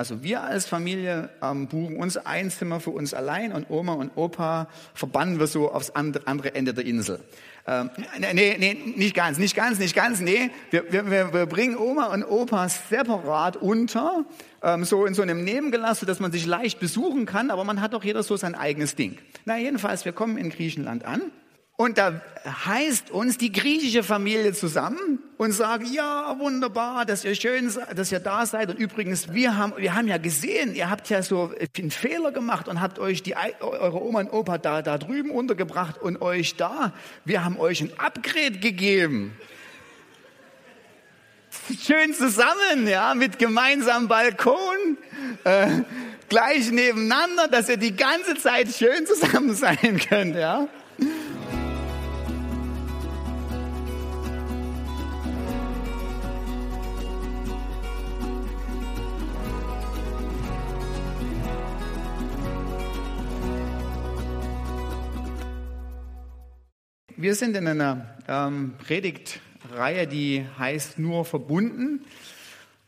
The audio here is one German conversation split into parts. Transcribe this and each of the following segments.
Also wir als Familie ähm, buchen uns ein Zimmer für uns allein und Oma und Opa verbannen wir so aufs andere Ende der Insel. Ähm, nee, nee, nicht ganz, nicht ganz, nicht ganz, nee. Wir, wir, wir bringen Oma und Opa separat unter, ähm, so in so einem Nebengelass, dass man sich leicht besuchen kann, aber man hat doch jeder so sein eigenes Ding. Na jedenfalls, wir kommen in Griechenland an und da heißt uns die griechische Familie zusammen und sagen, ja, wunderbar, dass ihr schön, dass ihr da seid. Und übrigens, wir haben, wir haben ja gesehen, ihr habt ja so einen Fehler gemacht und habt euch die, eure Oma und Opa da, da drüben untergebracht und euch da. Wir haben euch ein Upgrade gegeben. Schön zusammen, ja, mit gemeinsamem Balkon, äh, gleich nebeneinander, dass ihr die ganze Zeit schön zusammen sein könnt, ja. Wir sind in einer ähm, Predigtreihe, die heißt nur verbunden.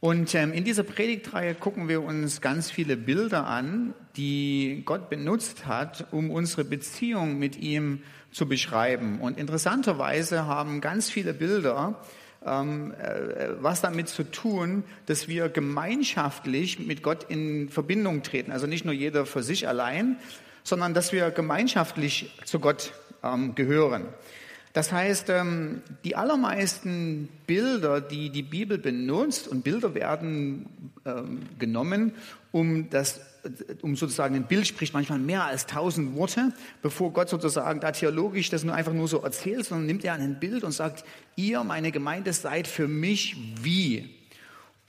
Und ähm, in dieser Predigtreihe gucken wir uns ganz viele Bilder an, die Gott benutzt hat, um unsere Beziehung mit ihm zu beschreiben. Und interessanterweise haben ganz viele Bilder ähm, äh, was damit zu tun, dass wir gemeinschaftlich mit Gott in Verbindung treten. Also nicht nur jeder für sich allein, sondern dass wir gemeinschaftlich zu Gott ähm, gehören. Das heißt, ähm, die allermeisten Bilder, die die Bibel benutzt, und Bilder werden ähm, genommen, um das um sozusagen ein Bild spricht manchmal mehr als tausend Worte, bevor Gott sozusagen da theologisch das nur einfach nur so erzählt, sondern nimmt er ein Bild und sagt, ihr, meine Gemeinde, seid für mich wie.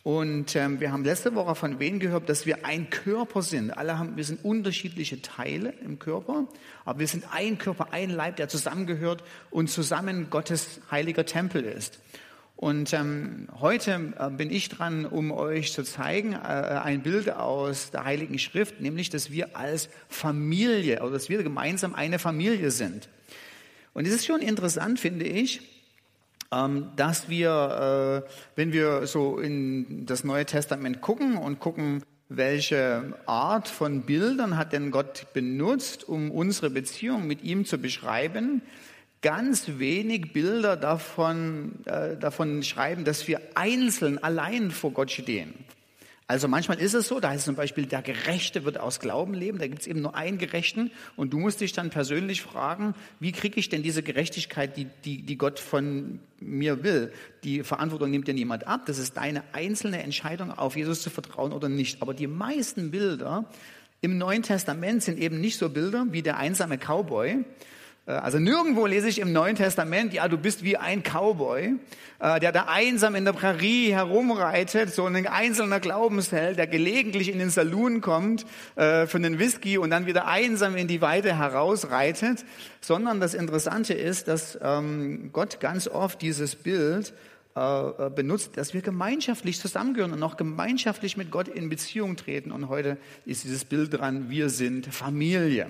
Und ähm, wir haben letzte Woche von wen gehört, dass wir ein Körper sind. Alle haben, wir sind unterschiedliche Teile im Körper, aber wir sind ein Körper, ein Leib, der zusammengehört und zusammen Gottes heiliger Tempel ist. Und ähm, heute äh, bin ich dran, um euch zu zeigen, äh, ein Bild aus der Heiligen Schrift, nämlich, dass wir als Familie oder dass wir gemeinsam eine Familie sind. Und es ist schon interessant, finde ich, dass wir, äh, wenn wir so in das Neue Testament gucken und gucken, welche Art von Bildern hat denn Gott benutzt, um unsere Beziehung mit ihm zu beschreiben, ganz wenig Bilder davon, äh, davon schreiben, dass wir einzeln allein vor Gott stehen. Also manchmal ist es so, da heißt es zum Beispiel, der Gerechte wird aus Glauben leben, da gibt es eben nur einen Gerechten und du musst dich dann persönlich fragen, wie kriege ich denn diese Gerechtigkeit, die, die, die Gott von mir will? Die Verantwortung nimmt dir niemand ab, das ist deine einzelne Entscheidung, auf Jesus zu vertrauen oder nicht. Aber die meisten Bilder im Neuen Testament sind eben nicht so Bilder wie der einsame Cowboy, also nirgendwo lese ich im Neuen Testament, ja, du bist wie ein Cowboy, äh, der da einsam in der Prärie herumreitet, so ein einzelner Glaubensheld, der gelegentlich in den Saloon kommt äh, für einen Whisky und dann wieder einsam in die Weite herausreitet, sondern das Interessante ist, dass ähm, Gott ganz oft dieses Bild benutzt, dass wir gemeinschaftlich zusammengehören und auch gemeinschaftlich mit Gott in Beziehung treten. Und heute ist dieses Bild dran, wir sind Familie.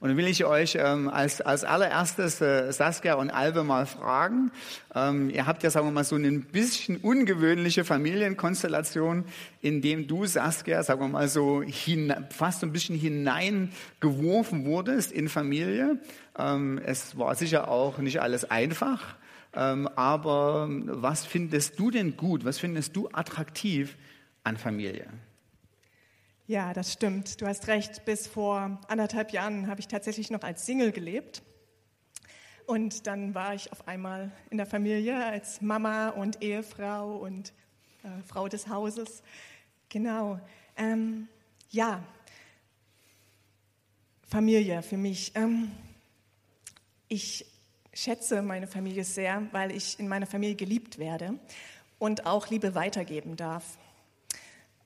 Und dann will ich euch ähm, als, als allererstes äh, Saskia und Albe mal fragen. Ähm, ihr habt ja, sagen wir mal, so eine bisschen ungewöhnliche Familienkonstellation, in dem du, Saskia, sagen wir mal so, hin, fast ein bisschen hineingeworfen wurdest in Familie. Ähm, es war sicher auch nicht alles einfach. Ähm, aber was findest du denn gut? Was findest du attraktiv an Familie? Ja, das stimmt. Du hast recht. Bis vor anderthalb Jahren habe ich tatsächlich noch als Single gelebt. Und dann war ich auf einmal in der Familie als Mama und Ehefrau und äh, Frau des Hauses. Genau. Ähm, ja, Familie für mich. Ähm, ich schätze meine Familie sehr, weil ich in meiner Familie geliebt werde und auch Liebe weitergeben darf.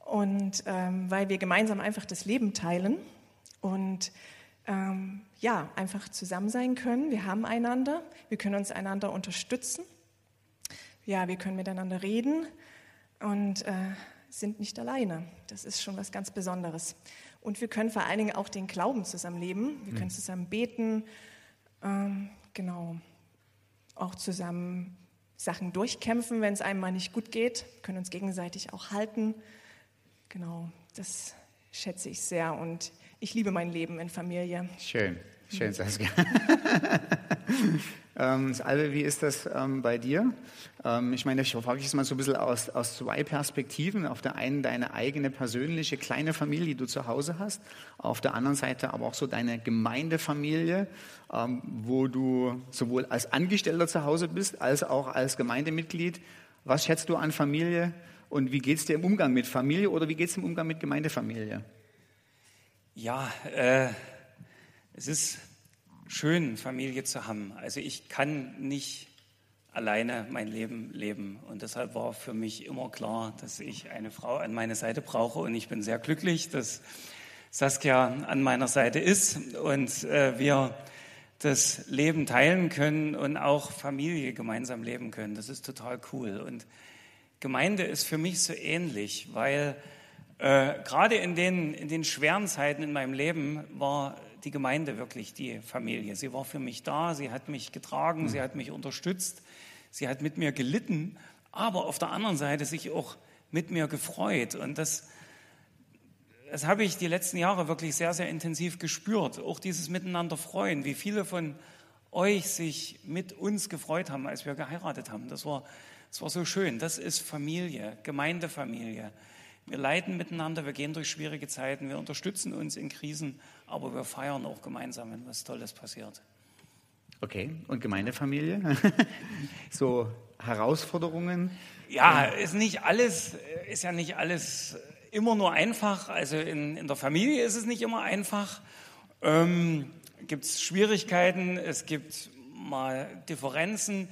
Und ähm, weil wir gemeinsam einfach das Leben teilen und ähm, ja, einfach zusammen sein können. Wir haben einander, wir können uns einander unterstützen. Ja, wir können miteinander reden. und äh, sind nicht alleine. Das ist schon was ganz Besonderes. Und wir können vor allen Dingen auch den Glauben zusammen leben. Wir können zusammen beten, ähm, genau, auch zusammen Sachen durchkämpfen, wenn es einem mal nicht gut geht, wir können uns gegenseitig auch halten. Genau, das schätze ich sehr und ich liebe mein Leben in Familie. Schön, schön, Saskia. ähm, Albe, wie ist das ähm, bei dir? Ähm, ich meine, ich frage dich jetzt mal so ein bisschen aus, aus zwei Perspektiven. Auf der einen deine eigene persönliche kleine Familie, die du zu Hause hast. Auf der anderen Seite aber auch so deine Gemeindefamilie, ähm, wo du sowohl als Angestellter zu Hause bist, als auch als Gemeindemitglied. Was schätzt du an Familie und wie geht es dir im Umgang mit Familie oder wie geht es im Umgang mit Gemeindefamilie? Ja, äh, es ist schön, Familie zu haben. Also ich kann nicht alleine mein Leben leben. Und deshalb war für mich immer klar, dass ich eine Frau an meiner Seite brauche. Und ich bin sehr glücklich, dass Saskia an meiner Seite ist und äh, wir das Leben teilen können und auch Familie gemeinsam leben können. Das ist total cool. Und Gemeinde ist für mich so ähnlich, weil äh, gerade in den, in den schweren Zeiten in meinem Leben war die Gemeinde wirklich die Familie. Sie war für mich da, sie hat mich getragen, mhm. sie hat mich unterstützt, sie hat mit mir gelitten, aber auf der anderen Seite sich auch mit mir gefreut. Und das, das habe ich die letzten Jahre wirklich sehr, sehr intensiv gespürt. Auch dieses Miteinander freuen, wie viele von euch sich mit uns gefreut haben, als wir geheiratet haben. Das war, das war so schön. Das ist Familie, Gemeindefamilie. Wir leiden miteinander, wir gehen durch schwierige Zeiten, wir unterstützen uns in Krisen, aber wir feiern auch gemeinsam, wenn was Tolles passiert. Okay, und Gemeindefamilie? so Herausforderungen? Ja, ist nicht alles, ist ja nicht alles immer nur einfach. Also in, in der Familie ist es nicht immer einfach. Ähm, gibt es Schwierigkeiten, es gibt mal Differenzen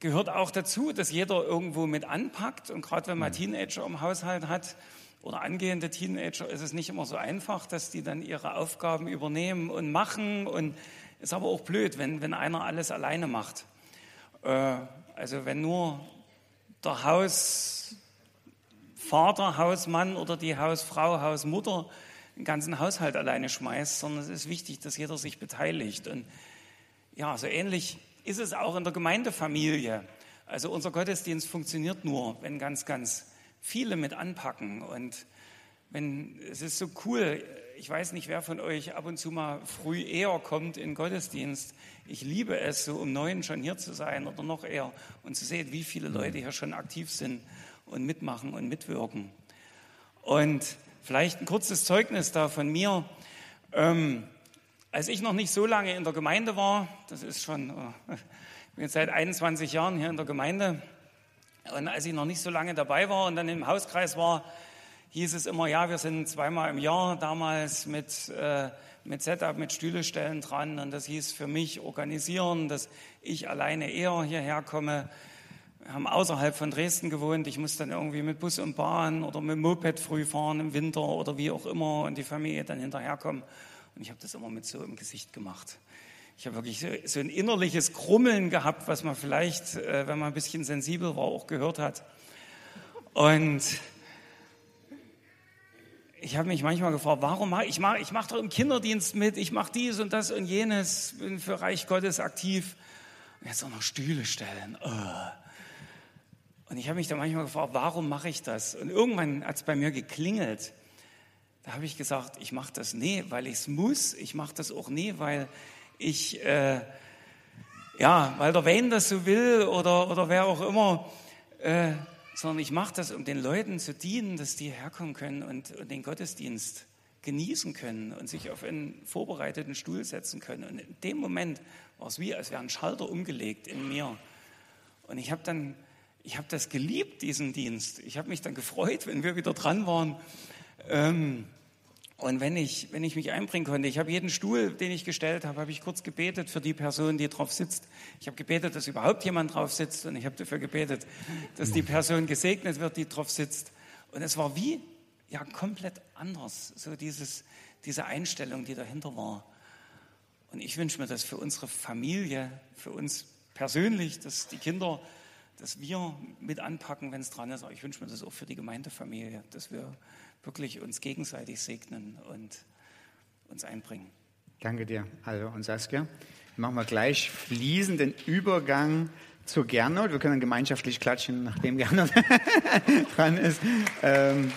gehört auch dazu, dass jeder irgendwo mit anpackt. Und gerade wenn man mhm. Teenager im Haushalt hat oder angehende Teenager, ist es nicht immer so einfach, dass die dann ihre Aufgaben übernehmen und machen. Und ist aber auch blöd, wenn, wenn einer alles alleine macht. Äh, also wenn nur der Hausvater, Hausmann oder die Hausfrau, Hausmutter den ganzen Haushalt alleine schmeißt, sondern es ist wichtig, dass jeder sich beteiligt. Und ja, so ähnlich ist es auch in der Gemeindefamilie. Also unser Gottesdienst funktioniert nur, wenn ganz, ganz viele mit anpacken. Und wenn, es ist so cool, ich weiß nicht, wer von euch ab und zu mal früh eher kommt in Gottesdienst. Ich liebe es, so um neun schon hier zu sein oder noch eher und zu sehen, wie viele Leute hier schon aktiv sind und mitmachen und mitwirken. Und vielleicht ein kurzes Zeugnis da von mir. Ähm, als ich noch nicht so lange in der Gemeinde war, das ist schon, äh, ich bin seit 21 Jahren hier in der Gemeinde, und als ich noch nicht so lange dabei war und dann im Hauskreis war, hieß es immer, ja, wir sind zweimal im Jahr damals mit, äh, mit Setup, mit Stühlestellen dran. Und das hieß für mich organisieren, dass ich alleine eher hierher komme. Wir haben außerhalb von Dresden gewohnt. Ich musste dann irgendwie mit Bus und Bahn oder mit Moped früh fahren im Winter oder wie auch immer und die Familie dann hinterherkommen. Und ich habe das immer mit so im Gesicht gemacht. Ich habe wirklich so, ein innerliches Krummeln gehabt, was man vielleicht, äh, wenn man ein bisschen sensibel war, auch gehört hat. Und ich habe mich manchmal gefragt, warum mache ich mache ich mach doch im Kinderdienst mit, ich mache dies und das und jenes, bin für Reich Gottes aktiv. Und jetzt auch noch Stühle stellen. Oh. Und ich habe mich da manchmal gefragt, warum mache ich das? Und irgendwann hat es bei mir geklingelt. Da habe ich gesagt, ich mache das nie, weil ich es muss. Ich mache das auch nie, weil ich, äh, ja, weil der Wayne das so will oder, oder wer auch immer, äh, sondern ich mache das, um den Leuten zu dienen, dass die herkommen können und, und den Gottesdienst genießen können und sich auf einen vorbereiteten Stuhl setzen können. Und in dem Moment war es wie, als wäre ein Schalter umgelegt in mir. Und ich habe dann, ich habe das geliebt, diesen Dienst. Ich habe mich dann gefreut, wenn wir wieder dran waren. Ähm, und wenn ich, wenn ich mich einbringen konnte, ich habe jeden Stuhl, den ich gestellt habe, habe ich kurz gebetet für die Person, die drauf sitzt. Ich habe gebetet, dass überhaupt jemand drauf sitzt und ich habe dafür gebetet, dass die Person gesegnet wird, die drauf sitzt. Und es war wie, ja, komplett anders, so dieses, diese Einstellung, die dahinter war. Und ich wünsche mir das für unsere Familie, für uns persönlich, dass die Kinder dass wir mit anpacken, wenn es dran ist. Aber ich wünsche mir das auch für die Gemeindefamilie, dass wir wirklich uns gegenseitig segnen und uns einbringen. Danke dir, Also und Saskia. Machen wir gleich fließenden Übergang zu Gernot. Wir können gemeinschaftlich klatschen, nachdem Gernot dran ist. Ähm,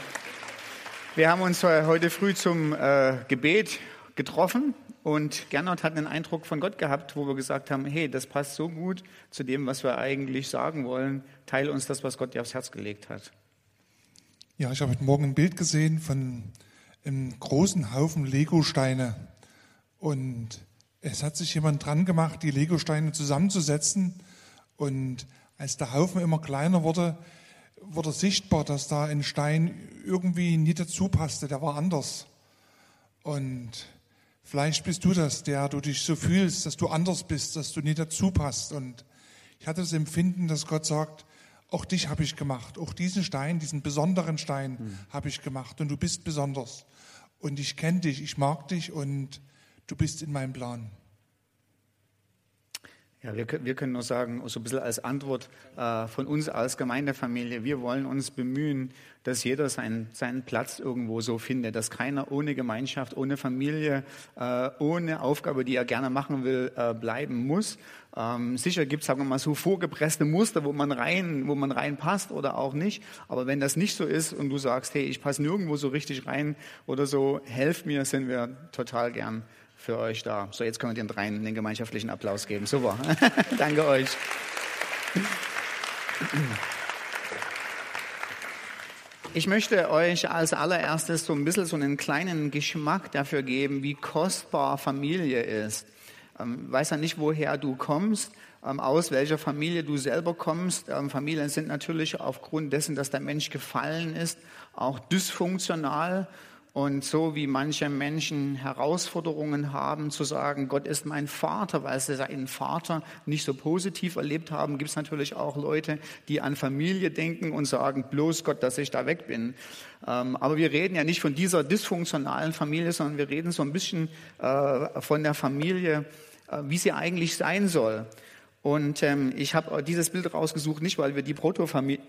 wir haben uns heute früh zum äh, Gebet getroffen und Gernot hat einen Eindruck von Gott gehabt, wo wir gesagt haben, hey, das passt so gut zu dem, was wir eigentlich sagen wollen. Teile uns das, was Gott dir aufs Herz gelegt hat. Ja, ich habe heute Morgen ein Bild gesehen von einem großen Haufen Legosteine und es hat sich jemand dran gemacht, die Legosteine zusammenzusetzen. Und als der Haufen immer kleiner wurde, wurde sichtbar, dass da ein Stein irgendwie nie dazu passte, der war anders. Und vielleicht bist du das, der du dich so fühlst, dass du anders bist, dass du nie dazu passt. Und ich hatte das Empfinden, dass Gott sagt, auch dich habe ich gemacht, auch diesen Stein, diesen besonderen Stein hm. habe ich gemacht und du bist besonders. Und ich kenne dich, ich mag dich und du bist in meinem Plan. Ja, wir, wir können nur sagen, so ein bisschen als Antwort äh, von uns als Gemeindefamilie, wir wollen uns bemühen, dass jeder seinen, seinen Platz irgendwo so findet, dass keiner ohne Gemeinschaft, ohne Familie, äh, ohne Aufgabe, die er gerne machen will, äh, bleiben muss. Ähm, sicher gibt es, sagen wir mal, so vorgepresste Muster, wo man rein, wo man reinpasst oder auch nicht. Aber wenn das nicht so ist und du sagst, hey, ich passe nirgendwo so richtig rein oder so, helft mir, sind wir total gern für euch da. So, jetzt können wir den dreien den gemeinschaftlichen Applaus geben. Super. Danke euch. Ich möchte euch als allererstes so ein bisschen so einen kleinen Geschmack dafür geben, wie kostbar Familie ist. Ähm, weiß ja nicht, woher du kommst, ähm, aus welcher Familie du selber kommst. Ähm, Familien sind natürlich aufgrund dessen, dass der Mensch gefallen ist, auch dysfunktional. Und so wie manche Menschen Herausforderungen haben, zu sagen, Gott ist mein Vater, weil sie seinen Vater nicht so positiv erlebt haben, gibt es natürlich auch Leute, die an Familie denken und sagen, bloß Gott, dass ich da weg bin. Ähm, aber wir reden ja nicht von dieser dysfunktionalen Familie, sondern wir reden so ein bisschen äh, von der Familie, äh, wie sie eigentlich sein soll. Und ähm, ich habe dieses Bild rausgesucht, nicht weil wir die Protofamilie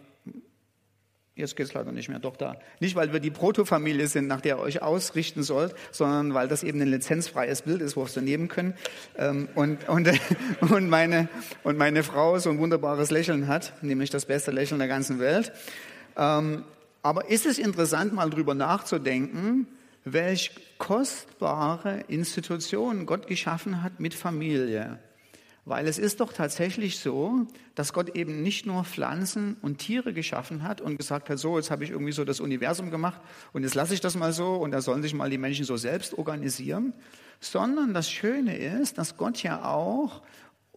Jetzt geht es leider nicht mehr, doch da. Nicht, weil wir die Protofamilie sind, nach der ihr euch ausrichten sollt, sondern weil das eben ein lizenzfreies Bild ist, wo wir nehmen können. Ähm, und, und, und, meine, und meine Frau so ein wunderbares Lächeln hat, nämlich das beste Lächeln der ganzen Welt. Ähm, aber ist es interessant, mal drüber nachzudenken, welch kostbare Institution Gott geschaffen hat mit Familie. Weil es ist doch tatsächlich so, dass Gott eben nicht nur Pflanzen und Tiere geschaffen hat und gesagt hat, so, jetzt habe ich irgendwie so das Universum gemacht und jetzt lasse ich das mal so und da sollen sich mal die Menschen so selbst organisieren, sondern das Schöne ist, dass Gott ja auch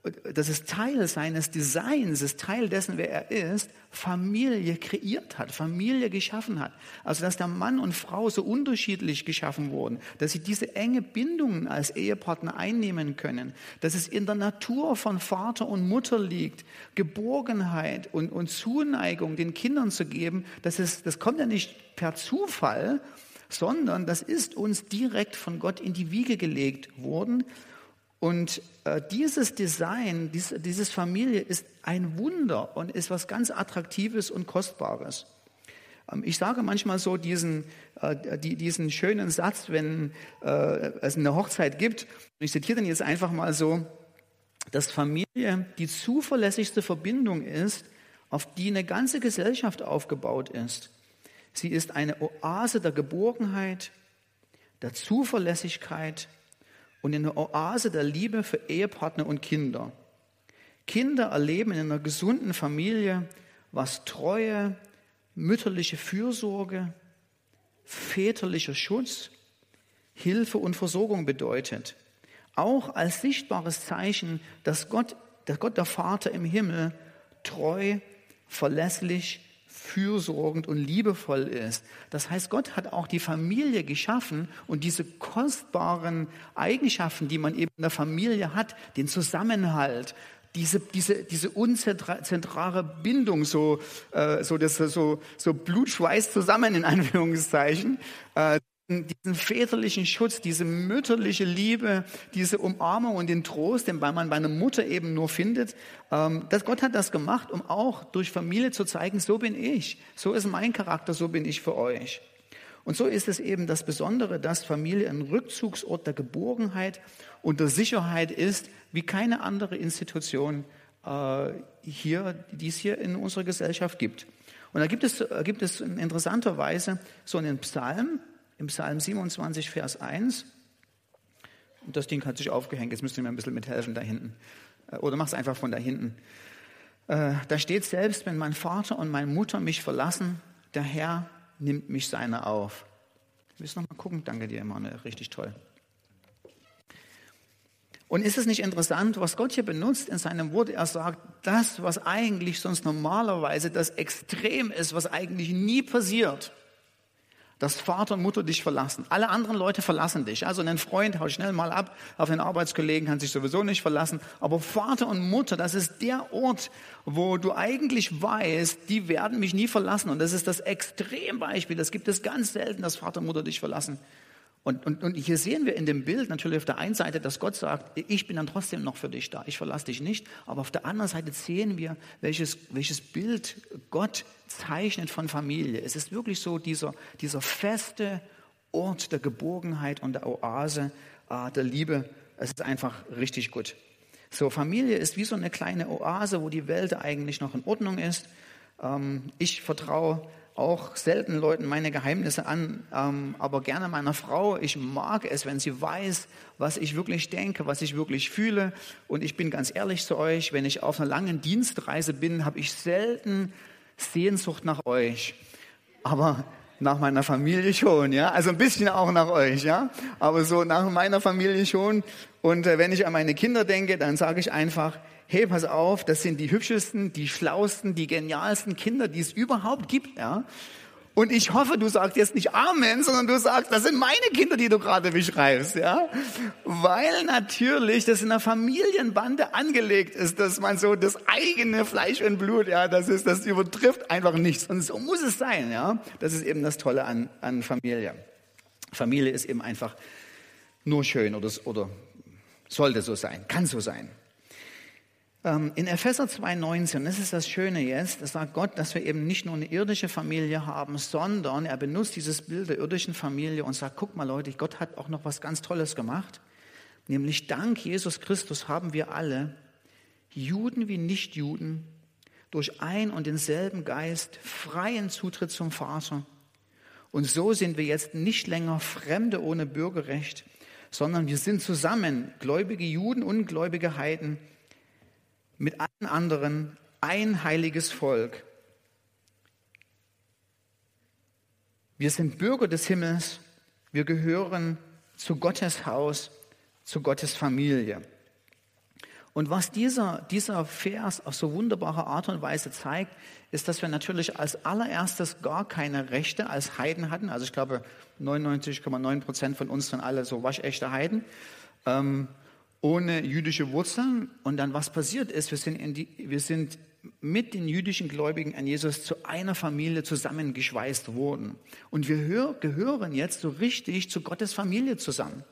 das ist Teil seines Designs, ist Teil dessen, wer er ist, Familie kreiert hat, Familie geschaffen hat. Also, dass der Mann und Frau so unterschiedlich geschaffen wurden, dass sie diese enge Bindungen als Ehepartner einnehmen können, dass es in der Natur von Vater und Mutter liegt, Geborgenheit und, und Zuneigung den Kindern zu geben, das, ist, das kommt ja nicht per Zufall, sondern das ist uns direkt von Gott in die Wiege gelegt worden. Und äh, dieses Design, dies, dieses Familie ist ein Wunder und ist was ganz Attraktives und Kostbares. Ähm, ich sage manchmal so diesen, äh, die, diesen schönen Satz, wenn äh, es eine Hochzeit gibt. Ich zitiere den jetzt einfach mal so, dass Familie die zuverlässigste Verbindung ist, auf die eine ganze Gesellschaft aufgebaut ist. Sie ist eine Oase der Geborgenheit, der Zuverlässigkeit, und eine Oase der Liebe für Ehepartner und Kinder. Kinder erleben in einer gesunden Familie, was Treue, mütterliche Fürsorge, väterlicher Schutz, Hilfe und Versorgung bedeutet. Auch als sichtbares Zeichen, dass Gott, dass Gott der Vater im Himmel treu, verlässlich fürsorgend und liebevoll ist. Das heißt, Gott hat auch die Familie geschaffen und diese kostbaren Eigenschaften, die man eben in der Familie hat, den Zusammenhalt, diese, diese, diese unzentrale Bindung, so, äh, so, das, so, so Blutschweiß zusammen in Anführungszeichen, äh, diesen väterlichen Schutz, diese mütterliche Liebe, diese Umarmung und den Trost, den man bei einer Mutter eben nur findet. Ähm, dass Gott hat das gemacht, um auch durch Familie zu zeigen, so bin ich, so ist mein Charakter, so bin ich für euch. Und so ist es eben das Besondere, dass Familie ein Rückzugsort der Geborgenheit und der Sicherheit ist, wie keine andere Institution äh, hier, die es hier in unserer Gesellschaft gibt. Und da gibt es, gibt es in interessanter Weise so einen Psalm, im Psalm 27, Vers 1. Und das Ding hat sich aufgehängt, jetzt müsst ihr mir ein bisschen mithelfen da hinten. Äh, oder mach es einfach von da hinten. Äh, da steht selbst, wenn mein Vater und meine Mutter mich verlassen, der Herr nimmt mich seine auf. Willst du noch mal gucken? Danke dir, Emanuel. Richtig toll. Und ist es nicht interessant, was Gott hier benutzt in seinem Wort? Er sagt, das, was eigentlich sonst normalerweise das Extrem ist, was eigentlich nie passiert, dass Vater und Mutter dich verlassen. Alle anderen Leute verlassen dich. Also einen Freund hau schnell mal ab, auf den Arbeitskollegen kann sich sowieso nicht verlassen. Aber Vater und Mutter, das ist der Ort, wo du eigentlich weißt, die werden mich nie verlassen. Und das ist das Extrembeispiel. Das gibt es ganz selten, dass Vater und Mutter dich verlassen. Und, und, und hier sehen wir in dem Bild natürlich auf der einen Seite, dass Gott sagt, ich bin dann trotzdem noch für dich da, ich verlasse dich nicht. Aber auf der anderen Seite sehen wir, welches, welches Bild Gott zeichnet von Familie. Es ist wirklich so dieser, dieser feste Ort der Geborgenheit und der Oase äh, der Liebe. Es ist einfach richtig gut. So, Familie ist wie so eine kleine Oase, wo die Welt eigentlich noch in Ordnung ist. Ähm, ich vertraue auch selten Leuten meine Geheimnisse an, ähm, aber gerne meiner Frau. Ich mag es, wenn sie weiß, was ich wirklich denke, was ich wirklich fühle. Und ich bin ganz ehrlich zu euch, wenn ich auf einer langen Dienstreise bin, habe ich selten Sehnsucht nach euch. Aber nach meiner Familie schon, ja. Also ein bisschen auch nach euch, ja. Aber so nach meiner Familie schon. Und äh, wenn ich an meine Kinder denke, dann sage ich einfach, hey, pass auf, das sind die hübschesten, die schlausten, die genialsten Kinder, die es überhaupt gibt, ja. Und ich hoffe, du sagst jetzt nicht Amen, sondern du sagst, das sind meine Kinder, die du gerade beschreibst, ja? Weil natürlich das in einer Familienbande angelegt ist, dass man so das eigene Fleisch und Blut, ja, das ist, das übertrifft einfach nichts. Und so muss es sein, ja? Das ist eben das Tolle an, an Familie. Familie ist eben einfach nur schön oder, oder sollte so sein, kann so sein. Ähm, in Epheser 2,19, das ist das Schöne jetzt, da sagt Gott, dass wir eben nicht nur eine irdische Familie haben, sondern er benutzt dieses Bild der irdischen Familie und sagt, guck mal Leute, Gott hat auch noch was ganz Tolles gemacht. Nämlich dank Jesus Christus haben wir alle, Juden wie Nichtjuden, durch ein und denselben Geist freien Zutritt zum Vater. Und so sind wir jetzt nicht länger Fremde ohne Bürgerrecht, sondern wir sind zusammen, gläubige Juden und gläubige Heiden, mit allen anderen ein heiliges Volk. Wir sind Bürger des Himmels, wir gehören zu Gottes Haus, zu Gottes Familie. Und was dieser, dieser Vers auf so wunderbare Art und Weise zeigt, ist, dass wir natürlich als allererstes gar keine Rechte als Heiden hatten. Also ich glaube, 99,9 Prozent von uns sind alle so waschechte Heiden. Ähm, ohne jüdische Wurzeln. Und dann was passiert ist, wir sind, die, wir sind mit den jüdischen Gläubigen an Jesus zu einer Familie zusammengeschweißt worden. Und wir hör, gehören jetzt so richtig zu Gottes Familie zusammen.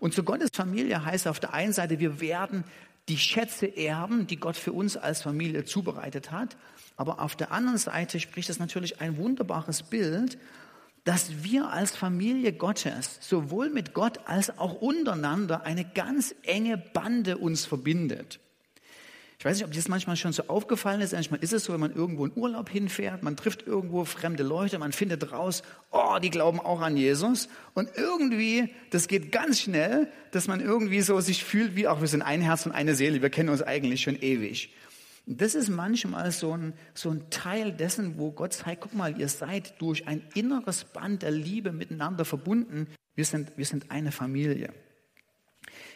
Und zu Gottes Familie heißt auf der einen Seite, wir werden die Schätze erben, die Gott für uns als Familie zubereitet hat. Aber auf der anderen Seite spricht es natürlich ein wunderbares Bild dass wir als Familie Gottes sowohl mit Gott als auch untereinander eine ganz enge Bande uns verbindet. Ich weiß nicht, ob dir das manchmal schon so aufgefallen ist. Manchmal ist es so, wenn man irgendwo in Urlaub hinfährt, man trifft irgendwo fremde Leute, man findet raus, oh, die glauben auch an Jesus. Und irgendwie, das geht ganz schnell, dass man irgendwie so sich fühlt, wie auch wir sind ein Herz und eine Seele, wir kennen uns eigentlich schon ewig. Das ist manchmal so ein, so ein Teil dessen, wo Gott sagt, guck mal, ihr seid durch ein inneres Band der Liebe miteinander verbunden. Wir sind, wir sind eine Familie.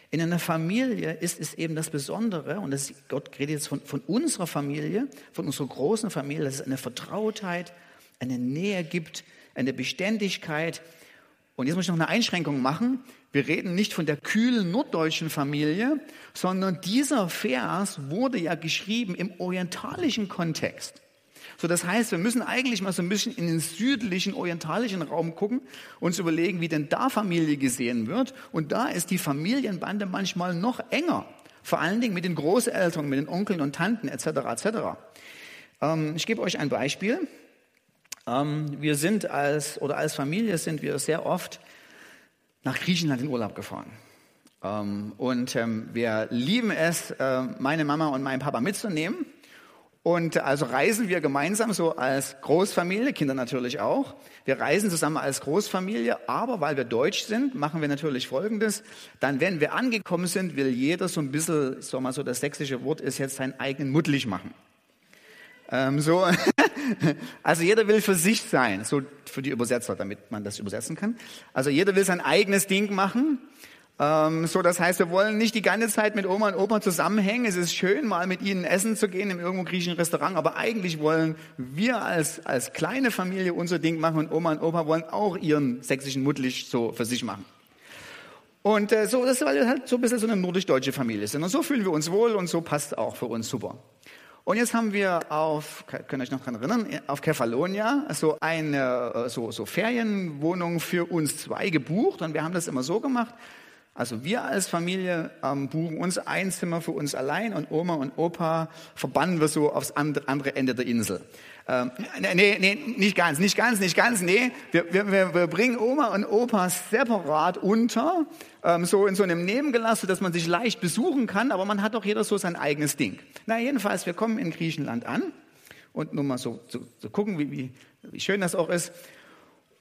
In einer Familie ist es eben das Besondere, und das, Gott redet jetzt von, von unserer Familie, von unserer großen Familie, dass es eine Vertrautheit, eine Nähe gibt, eine Beständigkeit. Und jetzt muss ich noch eine Einschränkung machen. Wir reden nicht von der kühlen norddeutschen Familie, sondern dieser Vers wurde ja geschrieben im orientalischen Kontext. So, das heißt, wir müssen eigentlich mal so ein bisschen in den südlichen, orientalischen Raum gucken, uns überlegen, wie denn da Familie gesehen wird. Und da ist die Familienbande manchmal noch enger. Vor allen Dingen mit den Großeltern, mit den Onkeln und Tanten etc. etc. Ähm, ich gebe euch ein Beispiel. Ähm, wir sind als, oder als Familie sind wir sehr oft nach Griechenland in Urlaub gefahren. Ähm, und ähm, wir lieben es, äh, meine Mama und meinen Papa mitzunehmen. Und also reisen wir gemeinsam so als Großfamilie, Kinder natürlich auch. Wir reisen zusammen als Großfamilie, aber weil wir deutsch sind, machen wir natürlich Folgendes. Dann, wenn wir angekommen sind, will jeder so ein bisschen, so mal so das sächsische Wort ist jetzt seinen eigenen Muttlich machen. Ähm, so, also jeder will für sich sein, so für die Übersetzer, damit man das übersetzen kann. Also jeder will sein eigenes Ding machen. Ähm, so, das heißt, wir wollen nicht die ganze Zeit mit Oma und Opa zusammenhängen. Es ist schön, mal mit ihnen essen zu gehen im irgendwo griechischen Restaurant, aber eigentlich wollen wir als, als kleine Familie unser Ding machen und Oma und Opa wollen auch ihren sächsischen Muttlich so für sich machen. Und äh, so, das ist, weil wir halt so ein bisschen so eine nordisch-deutsche Familie sind. Und so fühlen wir uns wohl und so passt auch für uns super. Und jetzt haben wir auf, könnt ihr euch noch daran erinnern, auf Kefalonia so eine so, so Ferienwohnung für uns zwei gebucht. Und wir haben das immer so gemacht. Also wir als Familie ähm, buchen uns ein Zimmer für uns allein und Oma und Opa verbannen wir so aufs andere Ende der Insel. Ähm, nee, nee, nicht ganz, nicht ganz, nicht ganz, nee. Wir, wir, wir bringen Oma und Opa separat unter, ähm, so in so einem Nebengelass, dass man sich leicht besuchen kann, aber man hat doch jeder so sein eigenes Ding. Na, jedenfalls, wir kommen in Griechenland an und nur mal so, so, so gucken, wie, wie, wie schön das auch ist.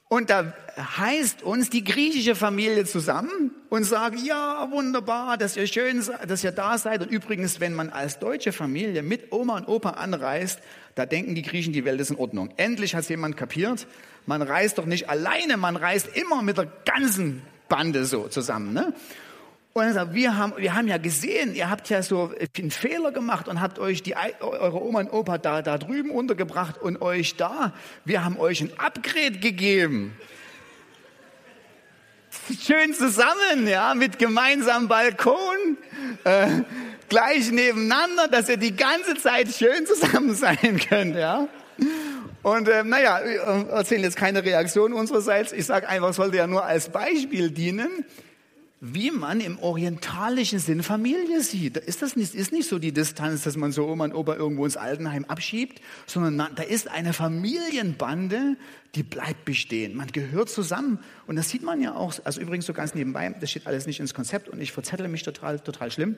Und da heißt uns die griechische Familie zusammen und sagt, ja, wunderbar, dass ihr schön, dass ihr da seid. Und übrigens, wenn man als deutsche Familie mit Oma und Opa anreist, da denken die Griechen, die Welt ist in Ordnung. Endlich hat jemand kapiert, man reist doch nicht alleine, man reist immer mit der ganzen Bande so zusammen. Ne? Und er sagt, wir haben, wir haben ja gesehen, ihr habt ja so einen Fehler gemacht und habt euch die, eure Oma und Opa da, da drüben untergebracht und euch da. Wir haben euch ein Upgrade gegeben. Schön zusammen, ja, mit gemeinsamem Balkon, äh, gleich nebeneinander, dass ihr die ganze Zeit schön zusammen sein könnt, ja. Und äh, naja, erzählen jetzt keine Reaktion unsererseits. Ich sage einfach, sollte ja nur als Beispiel dienen wie man im orientalischen Sinn Familie sieht. Da ist das nicht, ist nicht so die Distanz, dass man so Oma und Opa irgendwo ins Altenheim abschiebt, sondern da ist eine Familienbande, die bleibt bestehen. Man gehört zusammen. Und das sieht man ja auch, also übrigens so ganz nebenbei, das steht alles nicht ins Konzept und ich verzettle mich total, total schlimm.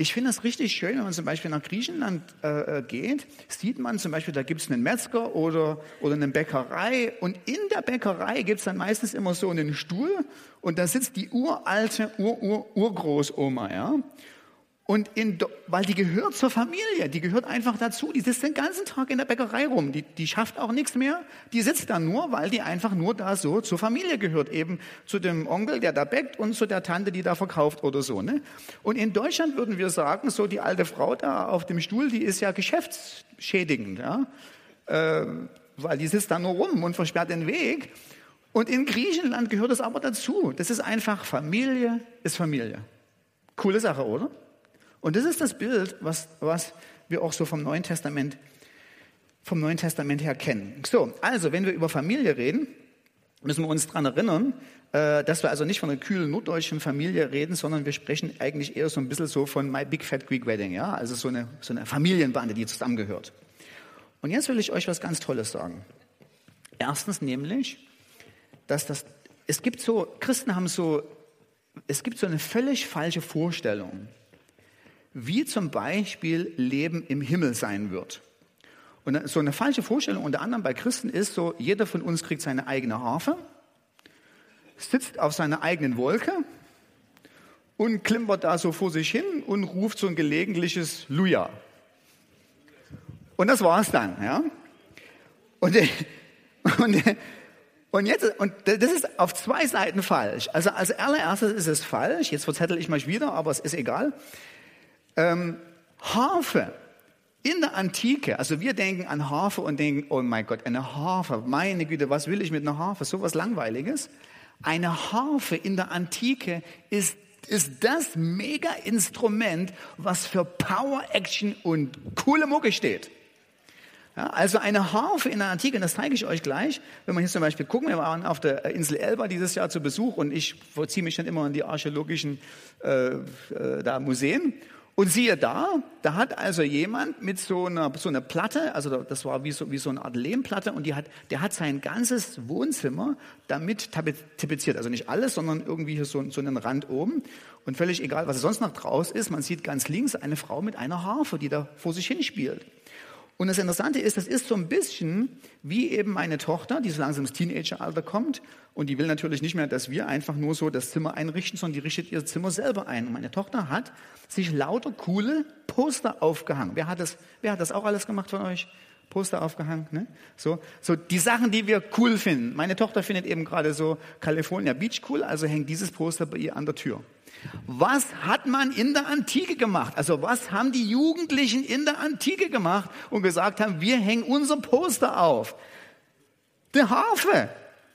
Ich finde es richtig schön, wenn man zum Beispiel nach Griechenland äh, äh geht, sieht man zum Beispiel, da gibt es einen Metzger oder, oder eine Bäckerei und in der Bäckerei gibt es dann meistens immer so einen Stuhl und da sitzt die uralte Ur-Ur-Urgroßoma, ja. Und in, weil die gehört zur Familie, die gehört einfach dazu. Die sitzt den ganzen Tag in der Bäckerei rum. Die, die schafft auch nichts mehr. Die sitzt da nur, weil die einfach nur da so zur Familie gehört. Eben zu dem Onkel, der da bäckt und zu der Tante, die da verkauft oder so. Ne? Und in Deutschland würden wir sagen, so die alte Frau da auf dem Stuhl, die ist ja geschäftsschädigend. Ja? Äh, weil die sitzt da nur rum und versperrt den Weg. Und in Griechenland gehört es aber dazu. Das ist einfach Familie ist Familie. Coole Sache, oder? Und das ist das Bild, was, was wir auch so vom Neuen Testament, vom Neuen Testament her kennen. So, also, wenn wir über Familie reden, müssen wir uns daran erinnern, äh, dass wir also nicht von einer kühlen norddeutschen Familie reden, sondern wir sprechen eigentlich eher so ein bisschen so von My Big Fat Greek Wedding, ja, also so eine, so eine Familienbande, die zusammengehört. Und jetzt will ich euch was ganz Tolles sagen. Erstens nämlich, dass das, es gibt so, Christen haben so, es gibt so eine völlig falsche Vorstellung wie zum Beispiel Leben im Himmel sein wird. Und so eine falsche Vorstellung unter anderem bei Christen ist so, jeder von uns kriegt seine eigene Harfe, sitzt auf seiner eigenen Wolke und klimpert da so vor sich hin und ruft so ein gelegentliches Luja. Und das war's dann, ja. Und, und, und jetzt, und das ist auf zwei Seiten falsch. Also als allererstes ist es falsch, jetzt verzettel ich mich wieder, aber es ist egal. Ähm, Harfe. In der Antike, also wir denken an Harfe und denken, oh mein Gott, eine Harfe, meine Güte, was will ich mit einer Harfe? So was Langweiliges. Eine Harfe in der Antike ist, ist das Mega-Instrument, was für Power, Action und coole Mucke steht. Ja, also eine Harfe in der Antike, und das zeige ich euch gleich. Wenn wir hier zum Beispiel gucken, wir waren auf der Insel Elba dieses Jahr zu Besuch und ich vollziehe mich dann immer in die archäologischen äh, äh, da Museen. Und siehe da, da hat also jemand mit so einer, so einer Platte, also das war wie so, wie so eine Art Lehmplatte, und die hat, der hat sein ganzes Wohnzimmer damit tapeziert. Also nicht alles, sondern irgendwie hier so, so einen Rand oben. Und völlig egal, was sonst noch draus ist, man sieht ganz links eine Frau mit einer Harfe, die da vor sich hin spielt. Und das Interessante ist, das ist so ein bisschen wie eben meine Tochter, die so langsam ins Teenageralter kommt. Und die will natürlich nicht mehr, dass wir einfach nur so das Zimmer einrichten, sondern die richtet ihr Zimmer selber ein. Und meine Tochter hat sich lauter coole Poster aufgehangen. Wer hat das, wer hat das auch alles gemacht von euch? Poster aufgehangen, ne? So, so die Sachen, die wir cool finden. Meine Tochter findet eben gerade so California Beach cool, also hängt dieses Poster bei ihr an der Tür. Was hat man in der Antike gemacht? Also was haben die Jugendlichen in der Antike gemacht und gesagt haben, wir hängen unser Poster auf? Die Harfe.